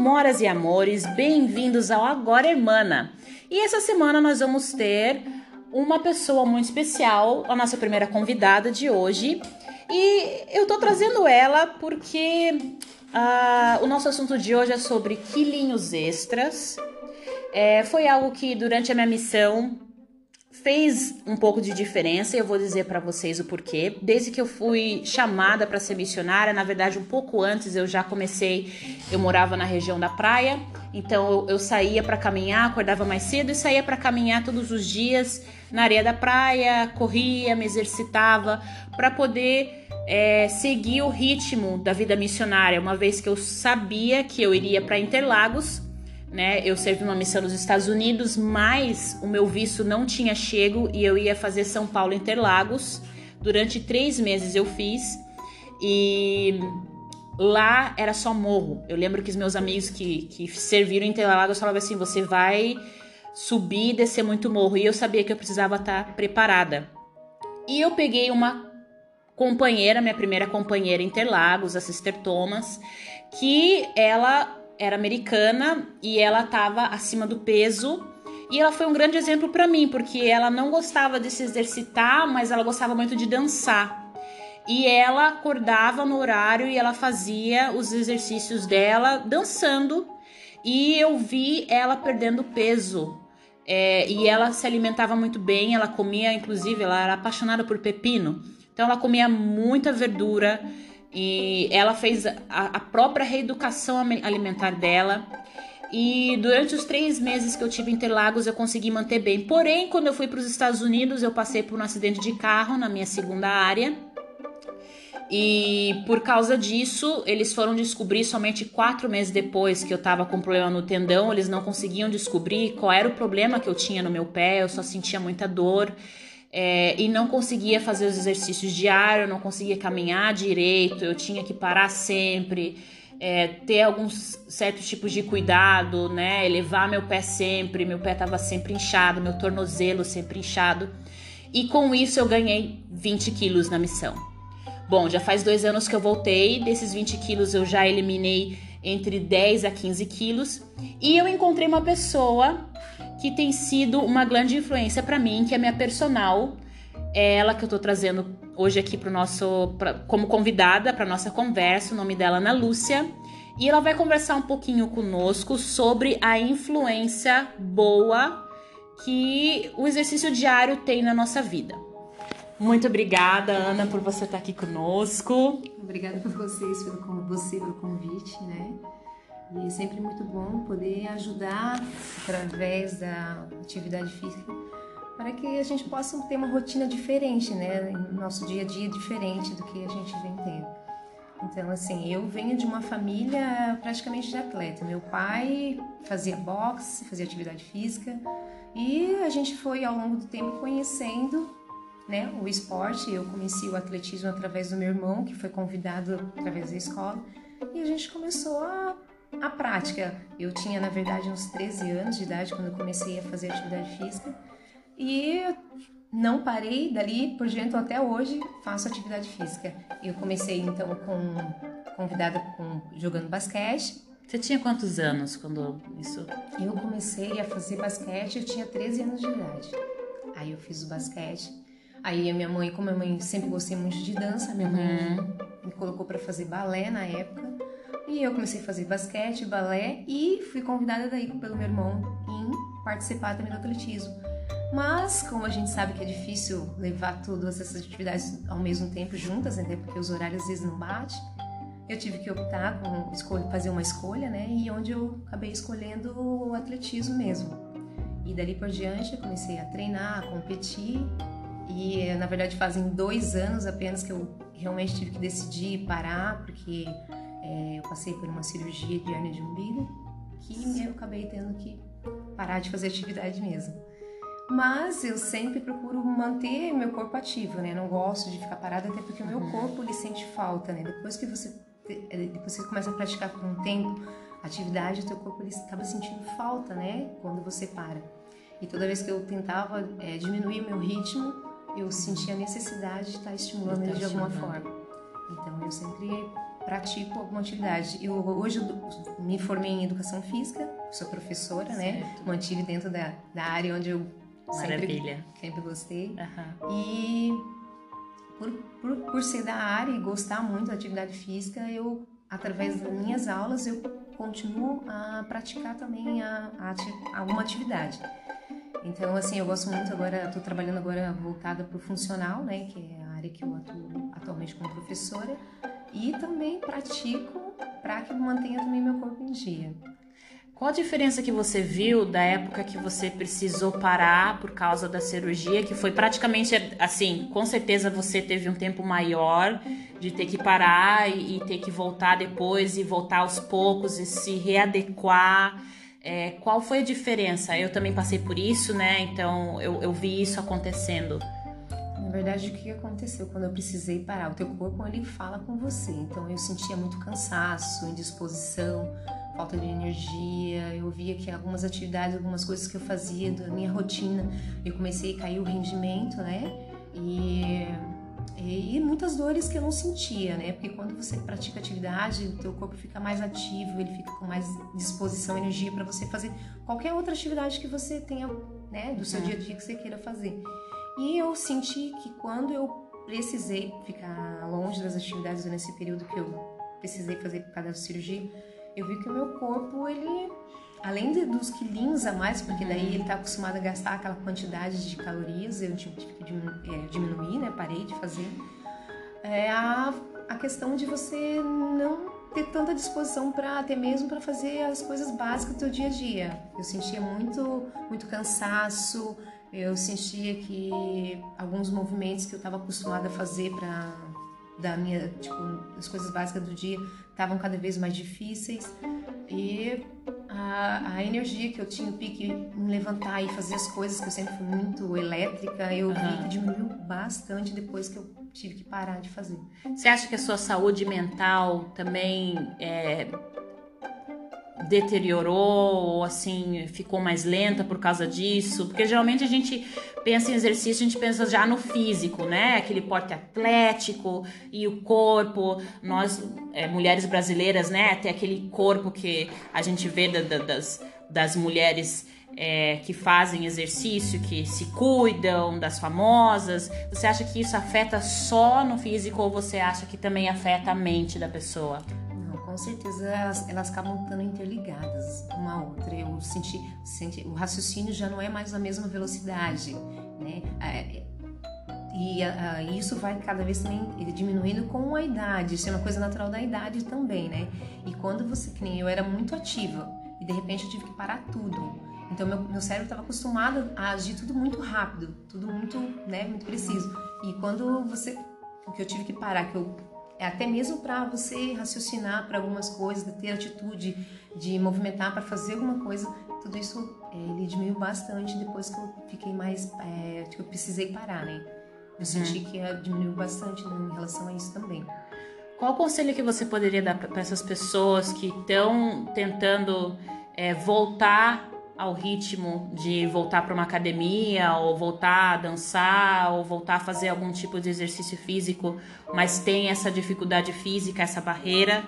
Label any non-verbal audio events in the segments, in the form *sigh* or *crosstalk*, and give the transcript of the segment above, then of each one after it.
Amoras e amores, bem-vindos ao Agora Hermana. E essa semana nós vamos ter uma pessoa muito especial, a nossa primeira convidada de hoje. E eu tô trazendo ela porque uh, o nosso assunto de hoje é sobre quilinhos extras. É, foi algo que durante a minha missão fez um pouco de diferença e eu vou dizer para vocês o porquê. Desde que eu fui chamada para ser missionária, na verdade, um pouco antes eu já comecei. Eu morava na região da praia, então eu, eu saía para caminhar, acordava mais cedo e saía para caminhar todos os dias na areia da praia, corria, me exercitava para poder é, seguir o ritmo da vida missionária, uma vez que eu sabia que eu iria para Interlagos né? Eu servi uma missão nos Estados Unidos, mas o meu visto não tinha chego e eu ia fazer São Paulo Interlagos. Durante três meses eu fiz e lá era só morro. Eu lembro que os meus amigos que, que serviram em Interlagos falavam assim: você vai subir e descer muito morro. E eu sabia que eu precisava estar preparada. E eu peguei uma companheira, minha primeira companheira Interlagos, a Sister Thomas, que ela era americana e ela estava acima do peso. E ela foi um grande exemplo para mim, porque ela não gostava de se exercitar, mas ela gostava muito de dançar. E ela acordava no horário e ela fazia os exercícios dela dançando. E eu vi ela perdendo peso. É, e ela se alimentava muito bem, ela comia, inclusive, ela era apaixonada por pepino. Então ela comia muita verdura. E ela fez a, a própria reeducação alimentar dela. E durante os três meses que eu tive em Interlagos, eu consegui manter bem. Porém, quando eu fui para os Estados Unidos, eu passei por um acidente de carro na minha segunda área. E por causa disso, eles foram descobrir somente quatro meses depois que eu estava com problema no tendão. Eles não conseguiam descobrir qual era o problema que eu tinha no meu pé, eu só sentia muita dor é, e não conseguia fazer os exercícios diários, não conseguia caminhar direito, eu tinha que parar sempre, é, ter alguns certos tipos de cuidado, né? Elevar meu pé sempre, meu pé estava sempre inchado, meu tornozelo sempre inchado. E com isso eu ganhei 20 quilos na missão. Bom, já faz dois anos que eu voltei, desses 20 quilos eu já eliminei entre 10 a 15 quilos. E eu encontrei uma pessoa que tem sido uma grande influência para mim, que é minha personal. É ela que eu tô trazendo hoje aqui pro nosso pra, como convidada para nossa conversa. O nome dela é Ana Lúcia. E ela vai conversar um pouquinho conosco sobre a influência boa que o exercício diário tem na nossa vida. Muito obrigada, Ana, por você estar aqui conosco. Obrigada por vocês, pelo, você, pelo convite, né? E é sempre muito bom poder ajudar através da atividade física para que a gente possa ter uma rotina diferente, né? Nosso dia a dia diferente do que a gente vem tendo. Então, assim, eu venho de uma família praticamente de atleta. Meu pai fazia boxe, fazia atividade física e a gente foi ao longo do tempo conhecendo né, o esporte. Eu comecei o atletismo através do meu irmão, que foi convidado através da escola, e a gente começou a a prática, eu tinha na verdade uns 13 anos de idade quando eu comecei a fazer atividade física e não parei dali por diante até hoje faço atividade física. Eu comecei então com convidada com jogando basquete. Você tinha quantos anos quando isso? Eu comecei a fazer basquete, eu tinha 13 anos de idade. Aí eu fiz o basquete. Aí a minha mãe, como a minha mãe sempre gostei muito de dança, minha mãe uhum. me colocou para fazer balé na época. E eu comecei a fazer basquete, balé e fui convidada daí pelo meu irmão em participar também do atletismo. Mas, como a gente sabe que é difícil levar todas essas atividades ao mesmo tempo juntas, até porque os horários às vezes não batem, eu tive que optar fazer uma escolha, né? E onde eu acabei escolhendo o atletismo mesmo. E dali por diante eu comecei a treinar, a competir. E na verdade fazem dois anos apenas que eu realmente tive que decidir parar, porque é, eu passei por uma cirurgia de hernia de umbigo que eu acabei tendo que parar de fazer atividade mesmo. Mas eu sempre procuro manter meu corpo ativo, né? Não gosto de ficar parada até porque o meu uhum. corpo ele sente falta, né? Depois que você é, depois que você começa a praticar por um tempo atividade, o teu corpo ele acaba sentindo falta, né? Quando você para. E toda vez que eu tentava é, diminuir meu ritmo, eu sentia a necessidade de estar estimulando ele de alguma forma. Então eu sempre pratico alguma atividade. Eu, hoje eu me formei em educação física, sou professora, né? certo. né? Mantive dentro da, da área onde eu Maravilha. sempre, sempre gostei. Uhum. E por, por, por ser da área e gostar muito da atividade física, eu, através das minhas aulas, eu continuo a praticar também a, a, alguma atividade. Então, assim, eu gosto muito agora, estou trabalhando agora voltada para o funcional, né, que é a área que eu atuo atualmente como professora, e também pratico para que mantenha também meu corpo em dia. Qual a diferença que você viu da época que você precisou parar por causa da cirurgia, que foi praticamente assim, com certeza você teve um tempo maior de ter que parar e, e ter que voltar depois e voltar aos poucos e se readequar. É, qual foi a diferença? Eu também passei por isso, né? Então eu, eu vi isso acontecendo. Na verdade, o que aconteceu quando eu precisei parar? O teu corpo ele fala com você. Então eu sentia muito cansaço, indisposição falta de energia. Eu via que algumas atividades, algumas coisas que eu fazia da minha rotina, eu comecei a cair o rendimento, né? E, e, muitas dores que eu não sentia, né? Porque quando você pratica atividade, o teu corpo fica mais ativo, ele fica com mais disposição, energia para você fazer qualquer outra atividade que você tenha, né, do seu uhum. dia a dia que você queira fazer. E eu senti que quando eu precisei ficar longe das atividades nesse período que eu precisei fazer por causa da cirurgia, eu vi que o meu corpo, ele, além de, dos quilinhos a mais, porque daí ele está acostumado a gastar aquela quantidade de calorias, eu tive que é, diminuir, né? Parei de fazer. É a, a questão de você não ter tanta disposição para até mesmo para fazer as coisas básicas do dia a dia. Eu sentia muito muito cansaço, eu sentia que alguns movimentos que eu estava acostumada a fazer para da minha, tipo, as coisas básicas do dia estavam cada vez mais difíceis e a, a, energia que eu tinha, o pique em levantar e fazer as coisas, que eu sempre fui muito elétrica, eu uhum. vi que diminuiu bastante depois que eu tive que parar de fazer. Você acha que a sua saúde mental também é, deteriorou ou assim ficou mais lenta por causa disso? Porque geralmente a gente pensa em exercício, a gente pensa já no físico, né? Aquele porte atlético e o corpo. Nós, é, mulheres brasileiras, né? Tem aquele corpo que a gente vê da, da, das, das mulheres é, que fazem exercício, que se cuidam, das famosas. Você acha que isso afeta só no físico ou você acha que também afeta a mente da pessoa? Certeza elas, elas acabam estando interligadas uma a outra. Eu senti, senti, o raciocínio já não é mais na mesma velocidade, né? É, e a, isso vai cada vez também diminuindo com a idade. Isso é uma coisa natural da idade também, né? E quando você, que nem eu era muito ativa e de repente eu tive que parar tudo. Então meu, meu cérebro estava acostumado a agir tudo muito rápido, tudo muito, né, muito preciso. E quando você, o que eu tive que parar, que eu é até mesmo para você raciocinar para algumas coisas, ter atitude de movimentar para fazer alguma coisa, tudo isso é, ele diminuiu bastante depois que eu fiquei mais, é, que eu precisei parar, né? Eu uhum. senti que diminuiu bastante né, em relação a isso também. Qual conselho que você poderia dar para essas pessoas que estão tentando é, voltar ao ritmo de voltar para uma academia ou voltar a dançar ou voltar a fazer algum tipo de exercício físico, mas tem essa dificuldade física, essa barreira,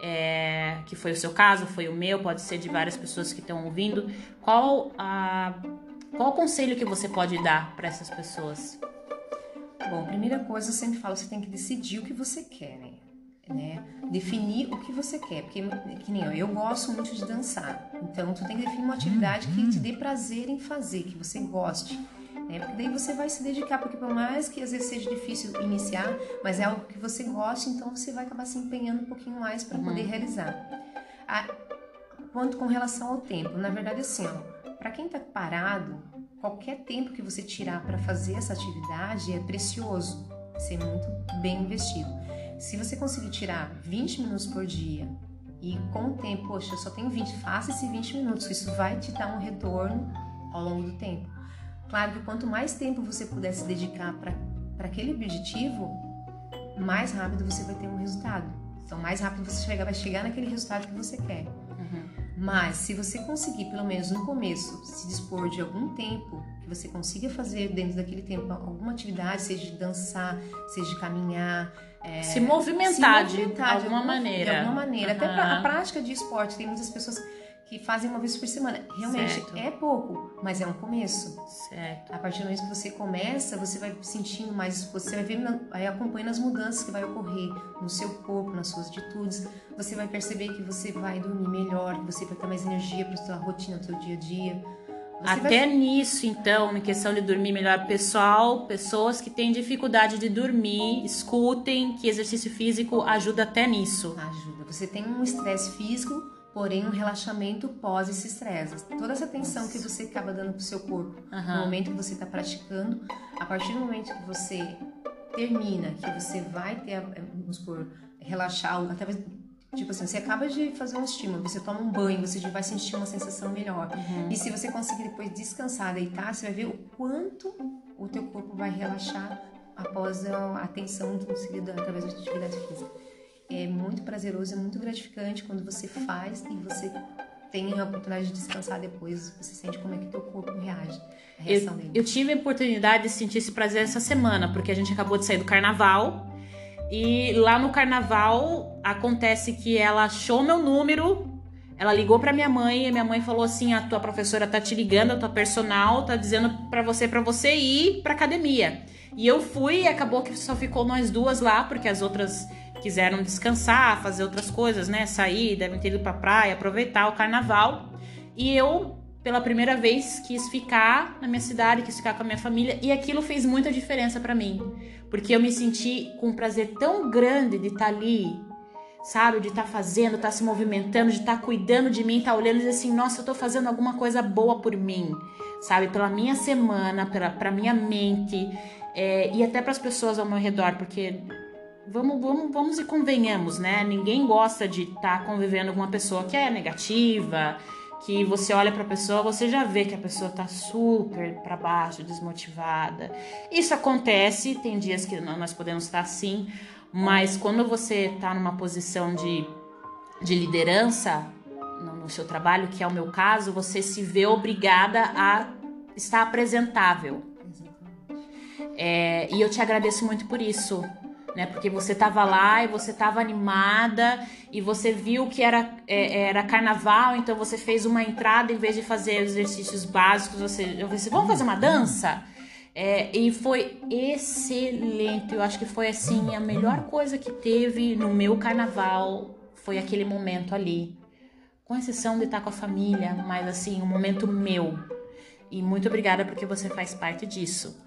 é, que foi o seu caso, foi o meu, pode ser de várias pessoas que estão ouvindo. Qual a qual o conselho que você pode dar para essas pessoas? Bom, primeira coisa, eu sempre falo, você tem que decidir o que você quer, né? Né? Definir o que você quer, porque que nem eu, eu gosto muito de dançar. Então tu tem que definir uma atividade que te dê prazer em fazer, que você goste. Né? Porque daí você vai se dedicar, porque por mais que às vezes seja difícil iniciar, mas é algo que você gosta, então você vai acabar se empenhando um pouquinho mais para uhum. poder realizar. A, quanto com relação ao tempo, na verdade assim, ó, para quem está parado, qualquer tempo que você tirar para fazer essa atividade é precioso, ser muito bem investido. Se você conseguir tirar 20 minutos por dia e com o tempo, poxa, eu só tenho 20, faça esses 20 minutos, isso vai te dar um retorno ao longo do tempo. Claro que quanto mais tempo você puder se dedicar para aquele objetivo, mais rápido você vai ter um resultado. Então, mais rápido você chega, vai chegar naquele resultado que você quer. Uhum. Mas se você conseguir, pelo menos no começo, se dispor de algum tempo que você consiga fazer dentro daquele tempo alguma atividade, seja de dançar, seja de caminhar, é, se, movimentar se movimentar de, alguma maneira. De alguma maneira. Uhum. Até pra, a prática de esporte, tem muitas pessoas que fazem uma vez por semana. Realmente certo. é pouco, mas é um começo. Certo. A partir do momento que você começa, você vai sentindo mais, você vai vendo, aí acompanhando as mudanças que vai ocorrer no seu corpo, nas suas atitudes. Você vai perceber que você vai dormir melhor, que você vai ter mais energia para sua rotina, para seu dia a dia. Até vai... nisso, então, na questão de dormir melhor, pessoal, pessoas que têm dificuldade de dormir, escutem que exercício físico ajuda até nisso. Ajuda. Você tem um estresse físico, porém um relaxamento pós esse estresse. Toda essa atenção Nossa. que você acaba dando pro seu corpo uhum. no momento que você está praticando, a partir do momento que você termina, que você vai ter, vamos supor, relaxar, até Tipo assim, você acaba de fazer um estímulo, você toma um banho, você já vai sentir uma sensação melhor. Uhum. E se você conseguir depois descansar, deitar, você vai ver o quanto o teu corpo vai relaxar após a atenção conseguida através da atividade física. É muito prazeroso, é muito gratificante quando você faz e você tem a oportunidade de descansar depois, você sente como é que teu corpo reage, eu. Eu tive a oportunidade de sentir esse prazer essa semana, porque a gente acabou de sair do carnaval e lá no carnaval acontece que ela achou meu número, ela ligou para minha mãe e minha mãe falou assim: "A tua professora tá te ligando, a tua personal tá dizendo para você para você ir para academia". E eu fui e acabou que só ficou nós duas lá, porque as outras quiseram descansar, fazer outras coisas, né? Sair, devem ter ido pra praia, aproveitar o carnaval. E eu, pela primeira vez, quis ficar na minha cidade, quis ficar com a minha família, e aquilo fez muita diferença para mim, porque eu me senti com um prazer tão grande de estar tá ali, sabe? De estar tá fazendo, estar tá se movimentando, de estar cuidando de mim, estar olhando e dizer assim: nossa, eu tô fazendo alguma coisa boa por mim, sabe? Pela minha semana, pela, pra minha mente. É, e até para as pessoas ao meu redor, porque vamos, vamos, vamos e convenhamos, né? Ninguém gosta de estar tá convivendo com uma pessoa que é negativa, que você olha para a pessoa, você já vê que a pessoa tá super para baixo, desmotivada. Isso acontece, tem dias que nós podemos estar assim, mas quando você tá numa posição de, de liderança no, no seu trabalho, que é o meu caso, você se vê obrigada a estar apresentável. É, e eu te agradeço muito por isso, né? Porque você tava lá e você tava animada e você viu que era, é, era carnaval, então você fez uma entrada em vez de fazer exercícios básicos, você, eu disse, vamos fazer uma dança? É, e foi excelente, eu acho que foi assim a melhor coisa que teve no meu carnaval foi aquele momento ali, com exceção de estar com a família, mas assim um momento meu. E muito obrigada porque você faz parte disso.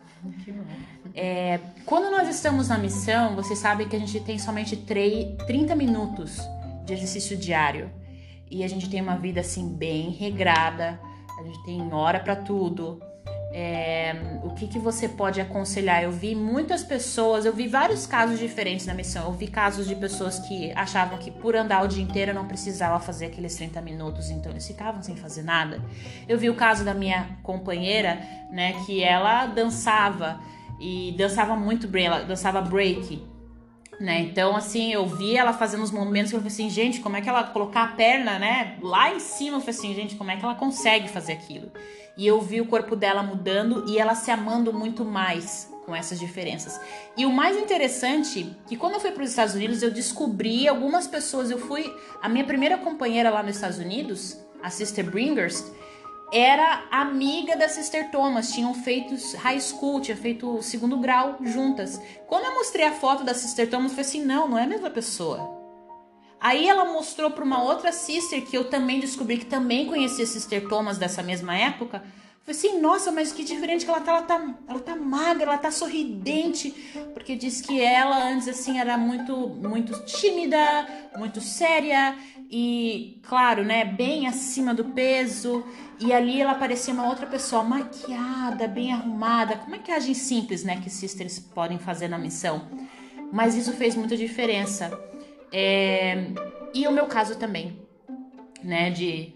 É, quando nós estamos na missão, vocês sabem que a gente tem somente 3, 30 minutos de exercício diário. E a gente tem uma vida assim bem regrada, a gente tem hora para tudo. É, o que, que você pode aconselhar? Eu vi muitas pessoas, eu vi vários casos diferentes na missão. Eu vi casos de pessoas que achavam que por andar o dia inteiro não precisava fazer aqueles 30 minutos, então eles ficavam sem fazer nada. Eu vi o caso da minha companheira, né, que ela dançava e dançava muito bem, ela dançava break. Né? Então, assim, eu vi ela fazendo os movimentos que eu falei assim, gente, como é que ela colocar a perna, né, lá em cima? Eu falei assim, gente, como é que ela consegue fazer aquilo? E eu vi o corpo dela mudando e ela se amando muito mais com essas diferenças. E o mais interessante, que quando eu fui para os Estados Unidos, eu descobri algumas pessoas, eu fui, a minha primeira companheira lá nos Estados Unidos, a Sister Bringers, era amiga da Sister Thomas, tinham feito high school, tinha feito segundo grau juntas. Quando eu mostrei a foto da Sister Thomas, falei assim: não, não é a mesma pessoa. Aí ela mostrou para uma outra sister que eu também descobri que também conhecia Sister Thomas dessa mesma época. Falei assim, nossa, mas que diferente que ela tá, ela tá, ela tá magra, ela tá sorridente, porque diz que ela antes assim era muito, muito tímida, muito séria e, claro, né, bem acima do peso. E ali ela parecia uma outra pessoa, maquiada, bem arrumada, com maquiagem simples, né, que sisters podem fazer na missão. Mas isso fez muita diferença. É, e o meu caso também, né, de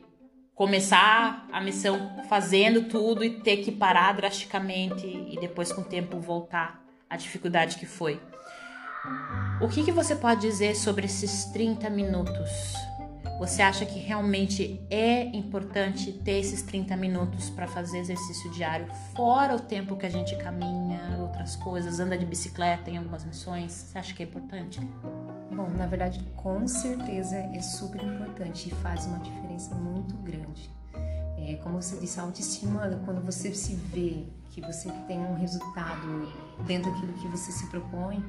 começar a missão fazendo tudo e ter que parar drasticamente e depois com o tempo voltar à dificuldade que foi. O que, que você pode dizer sobre esses 30 minutos Você acha que realmente é importante ter esses 30 minutos para fazer exercício diário, fora o tempo que a gente caminha, outras coisas, anda de bicicleta em algumas missões? Você acha que é importante? Bom, na verdade, com certeza é super importante e faz uma diferença muito grande. É, como você disse, a autoestima, quando você se vê que você tem um resultado dentro daquilo que você se propõe,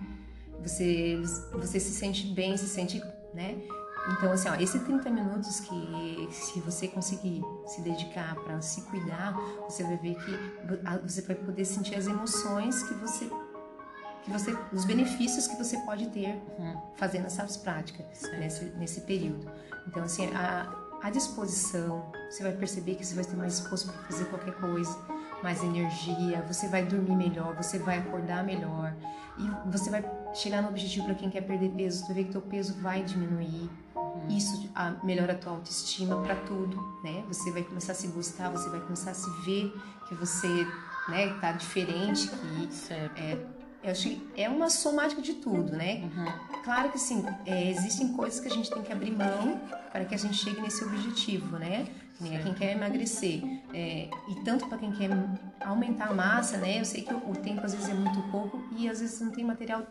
você, você se sente bem, se sente, né? Então, assim, ó, esses 30 minutos que se você conseguir se dedicar para se cuidar, você vai ver que você vai poder sentir as emoções que você que você os benefícios que você pode ter uhum. fazendo essas práticas nesse, nesse período. Então, assim, a, a disposição, você vai perceber que você vai estar mais disposto para fazer qualquer coisa, mais energia, você vai dormir melhor, você vai acordar melhor e você vai chegar no objetivo para quem quer perder peso, você vai ver que teu peso vai diminuir. Uhum. Isso a, melhora a tua autoestima para tudo, né? Você vai começar a se gostar, você vai começar a se ver que você, né, tá diferente, que certo. é eu acho que é uma somática de tudo, né? Uhum. Claro que sim, é, existem coisas que a gente tem que abrir mão para que a gente chegue nesse objetivo, né? É quem quer emagrecer. É, e tanto para quem quer aumentar a massa, né? Eu sei que o, tempo às vezes é muito pouco e às vezes não tem material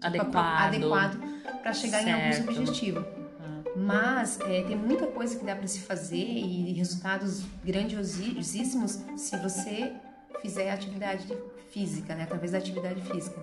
adequado para chegar certo. em alguns objetivos. Uhum. Mas é, tem muita coisa que dá para se fazer e resultados grandiosíssimos se você fizer atividade física, né? Através da atividade física.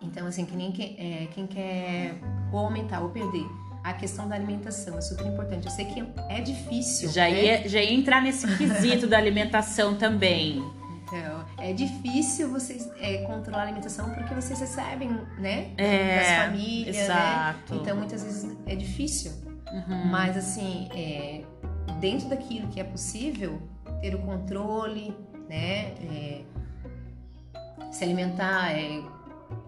Então, assim, que nem quem, é, quem quer ou aumentar ou perder a questão da alimentação é super importante. Eu sei que é difícil. Já, né? ia, já ia entrar nesse quesito da alimentação também. Então, é difícil vocês é, controlar a alimentação porque vocês recebem, né? É, das famílias, né? exato. né? Então, muitas vezes é difícil. Uhum. Mas, assim, é, dentro daquilo que é possível, ter o controle, né? É, se alimentar é,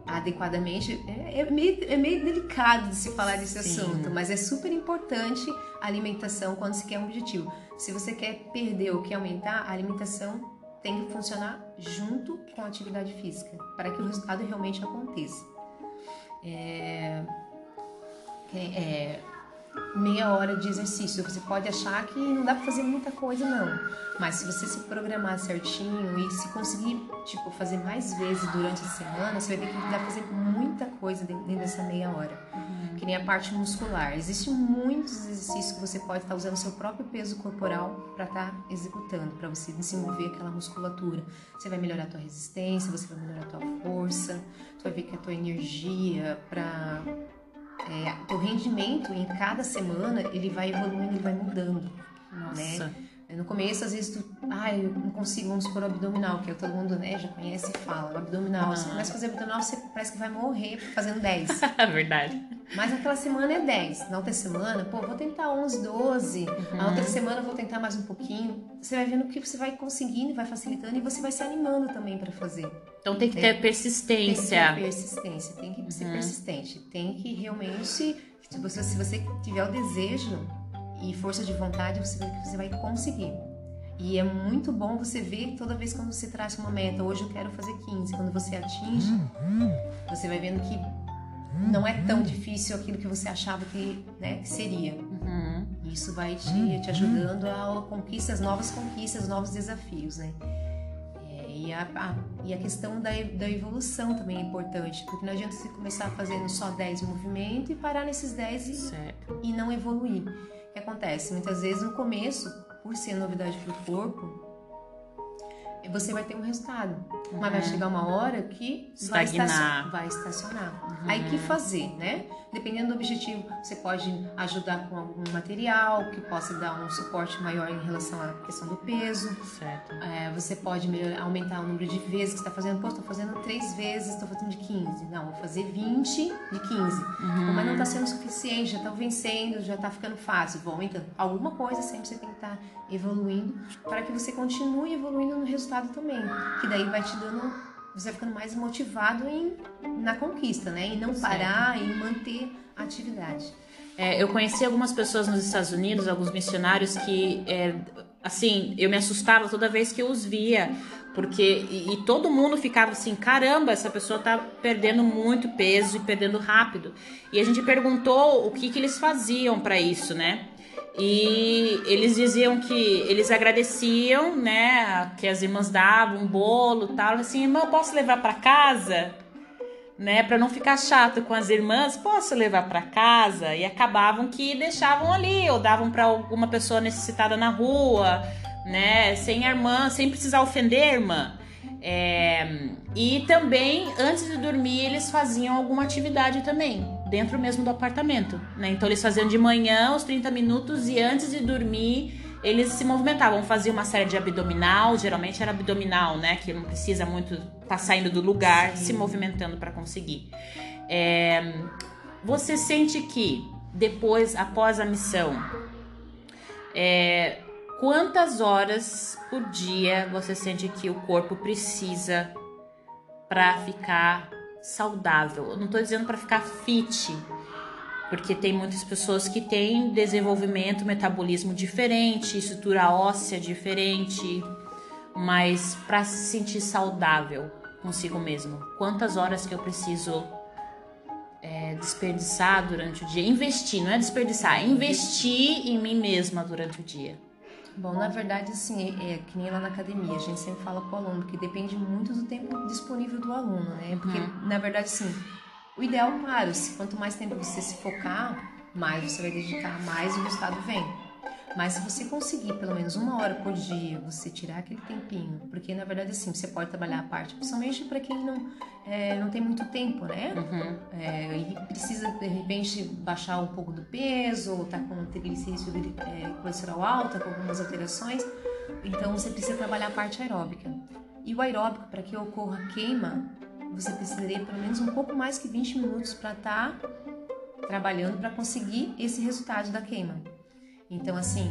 adequadamente é, é, meio, é meio delicado de se falar desse Sim. assunto, mas é super importante a alimentação quando se quer um objetivo. Se você quer perder ou quer aumentar, a alimentação tem que funcionar junto com a atividade física para que o resultado realmente aconteça. É, é, meia hora de exercício. Você pode achar que não dá para fazer muita coisa, não. Mas se você se programar certinho e se conseguir, tipo, fazer mais vezes durante a semana, você vai ver que dá pra fazer muita coisa dentro dessa meia hora. Uhum. Que nem a parte muscular. Existem muitos exercícios que você pode estar usando seu próprio peso corporal para estar tá executando, para você desenvolver aquela musculatura. Você vai melhorar a tua resistência, você vai melhorar a tua força, tu vai ver que a tua energia para é, o rendimento em cada semana ele vai evoluindo, ele vai mudando. Nossa. Né? No começo, às vezes, tu, ah, eu não consigo, vamos supor, o abdominal, que é todo mundo né, já conhece e fala. O abdominal, ah. você começa a fazer abdominal, você parece que vai morrer fazendo 10. *laughs* É verdade. Mas naquela semana é 10. Na outra semana, pô, vou tentar 11, 12. Uhum. Na outra semana, vou tentar mais um pouquinho. Você vai vendo que você vai conseguindo, vai facilitando e você vai se animando também para fazer. Então tem que ter é, persistência. Tem que ter persistência, tem que uhum. ser persistente. Tem que realmente, você, se você tiver o desejo e força de vontade, você vê que você vai conseguir. E é muito bom você ver toda vez quando você traz uma meta, hoje eu quero fazer 15, quando você atinge, você vai vendo que não é tão difícil aquilo que você achava que, né, que seria. Uhum. Isso vai te, te ajudando a conquistas, novas conquistas, novos desafios, né? É, e, a, a, e a questão da, da evolução também é importante, porque não adianta você começar fazendo só 10 movimentos e parar nesses 10 e, e não evoluir. O que acontece? Muitas vezes no começo, por ser novidade para o corpo, você vai ter um resultado. Uhum. Mas vai uhum. chegar uma hora que vai, estacionar. Vai estacionar. Uhum. Aí que fazer, né? Dependendo do objetivo, você pode ajudar com algum material que possa dar um suporte maior em relação à questão do peso. Certo. É, você pode melhorar, aumentar o número de vezes que está fazendo. Pô, estou fazendo três vezes, estou fazendo de 15. Não, vou fazer 20 de 15. Uhum. Mas não está sendo suficiente, já está vencendo, já está ficando fácil. Vou aumentando. Alguma coisa sempre você tem que estar tá evoluindo para que você continue evoluindo no resultado também. Que daí vai te dando você vai ficando mais motivado em, na conquista, né? E não parar e manter a atividade. É, eu conheci algumas pessoas nos Estados Unidos, alguns missionários que é, assim, eu me assustava toda vez que eu os via. Porque, e, e, todo mundo ficava assim, caramba, essa pessoa tá perdendo muito peso e perdendo rápido. E a gente perguntou o que, que eles faziam para isso, né? E eles diziam que eles agradeciam, né, que as irmãs davam um bolo, tal, assim, irmã, posso levar para casa? Né, para não ficar chato com as irmãs, posso levar para casa? E acabavam que deixavam ali ou davam para alguma pessoa necessitada na rua, né, sem a irmã, sem precisar ofender a irmã. É, e também, antes de dormir, eles faziam alguma atividade também, dentro mesmo do apartamento. Né? Então, eles faziam de manhã os 30 minutos e antes de dormir, eles se movimentavam, faziam uma série de abdominal, geralmente era abdominal, né? Que não precisa muito estar tá saindo do lugar, Sim. se movimentando para conseguir. É, você sente que depois, após a missão, é, quantas horas por dia você sente que o corpo precisa para ficar saudável? Eu não estou dizendo para ficar fit, porque tem muitas pessoas que têm desenvolvimento, metabolismo diferente, estrutura óssea diferente, mas para se sentir saudável consigo mesmo, quantas horas que eu preciso é, desperdiçar durante o dia? Investir, não é desperdiçar, é investir em mim mesma durante o dia. Bom, na verdade, assim, é, é, que nem lá na academia, a gente sempre fala para o aluno que depende muito do tempo disponível do aluno, né? Porque, uhum. na verdade, assim, o ideal, claro, se quanto mais tempo você se focar, mais você vai dedicar, mais o resultado vem. Mas se você conseguir pelo menos uma hora por dia, você tirar aquele tempinho, porque na verdade assim, você pode trabalhar a parte, principalmente para quem não, é, não tem muito tempo, né? Uhum. É, e precisa de repente baixar um pouco do peso, ou tá com triglicírido é, colesterol alto, com algumas alterações, então você precisa trabalhar a parte aeróbica. E o aeróbico, para que ocorra queima, você precisaria pelo menos um pouco mais que 20 minutos para estar tá trabalhando para conseguir esse resultado da queima. Então, assim,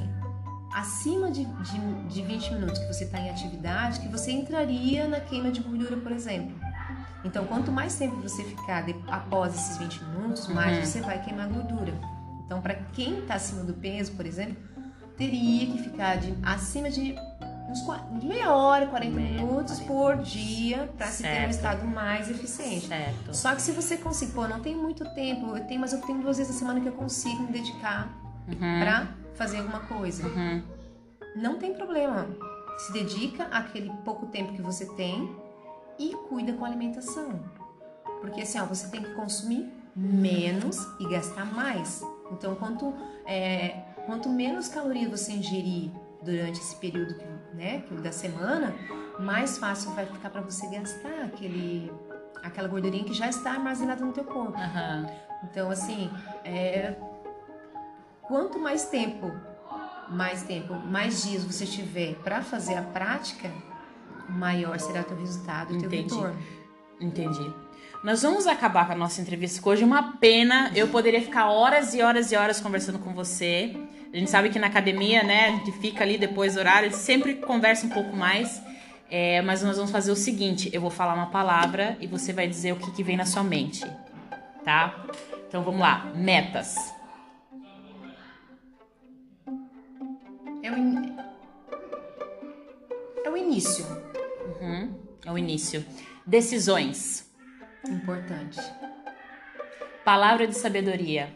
acima de, de, de 20 minutos que você está em atividade, que você entraria na queima de gordura, por exemplo. Então, quanto mais tempo você ficar de, após esses 20 minutos, mais uhum. você vai queimar gordura. Então, para quem está acima do peso, por exemplo, teria que ficar de, acima de uns de meia hora, 40 meia, minutos 40. por dia para se ter um estado mais eficiente. Certo. Só que se você conseguir, pô, não tem muito tempo, eu tenho, mas eu tenho duas vezes na semana que eu consigo me dedicar uhum. para fazer alguma coisa. Uhum. Não tem problema. Se dedica aquele pouco tempo que você tem e cuida com a alimentação. Porque assim, ó, você tem que consumir menos e gastar mais. Então, quanto, é, quanto menos calorias você ingerir durante esse período né, da semana, mais fácil vai ficar para você gastar aquele, aquela gordurinha que já está armazenada no teu corpo. Uhum. Então, assim, é, quanto mais tempo, mais tempo, mais dias você tiver para fazer a prática, maior será o teu resultado, o teu Entendi. retorno. Entendi. Nós vamos acabar com a nossa entrevista hoje. Uma pena, eu poderia ficar horas e horas e horas conversando com você. A gente sabe que na academia, né, a gente fica ali depois do horário, sempre conversa um pouco mais. É, mas nós vamos fazer o seguinte: eu vou falar uma palavra e você vai dizer o que, que vem na sua mente, tá? Então vamos lá. Metas. É o, in... é o início. Uhum. É o início. Decisões. Importante. Palavra de sabedoria.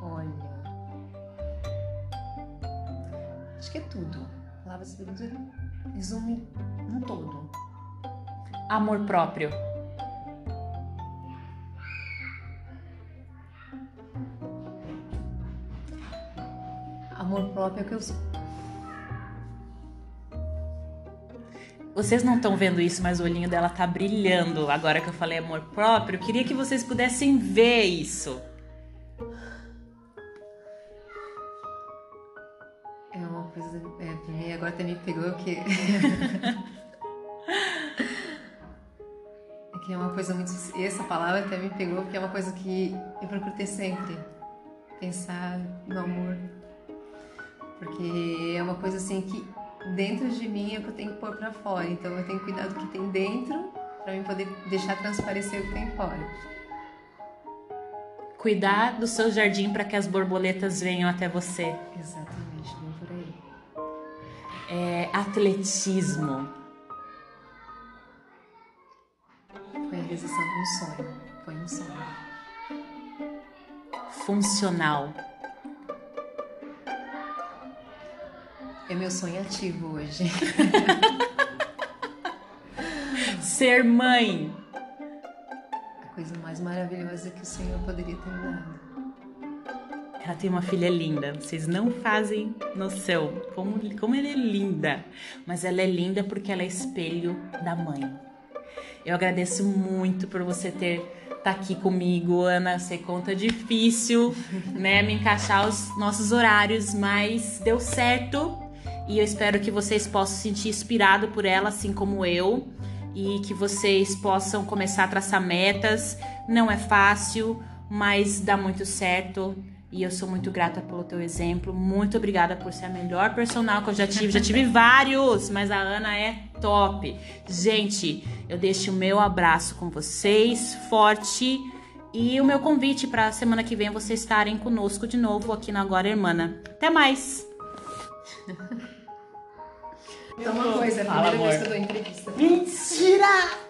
Olha. Acho que é tudo. Palavra de sabedoria resume um todo. Amor próprio. Amor próprio que eu Vocês não estão vendo isso, mas o olhinho dela tá brilhando agora que eu falei amor próprio. Eu queria que vocês pudessem ver isso. É uma coisa. É, pra mim agora até me pegou que. *laughs* é que é uma coisa muito. Essa palavra até me pegou porque é uma coisa que eu procuro ter sempre. Pensar no amor porque é uma coisa assim que dentro de mim é que eu tenho que pôr para fora. Então eu tenho que cuidar do que tem dentro para mim poder deixar transparecer o que tem fora. cuidar do seu jardim para que as borboletas venham até você. Exatamente, bem por aí. É, atletismo. Foi a realização de um sonho. Foi um sonho. Funcional. É meu sonho ativo hoje. *laughs* Ser mãe. A coisa mais maravilhosa que o Senhor poderia ter me dado. Ela tem uma filha linda. Vocês não fazem noção como, como ela é linda. Mas ela é linda porque ela é espelho da mãe. Eu agradeço muito por você ter tá aqui comigo, Ana. Sei conta difícil, né, me encaixar os nossos horários, mas deu certo. E eu espero que vocês possam se sentir inspirado por ela, assim como eu, e que vocês possam começar a traçar metas. Não é fácil, mas dá muito certo. E eu sou muito grata pelo teu exemplo. Muito obrigada por ser a melhor personal que eu já tive. Já tive *laughs* vários, mas a Ana é top. Gente, eu deixo o meu abraço com vocês, forte. E o meu convite para a semana que vem vocês estarem conosco de novo aqui na Agora Irmana. Até mais! *laughs* Então, uma coisa, a primeira Fala, vez que eu dou entrevista. Mentira!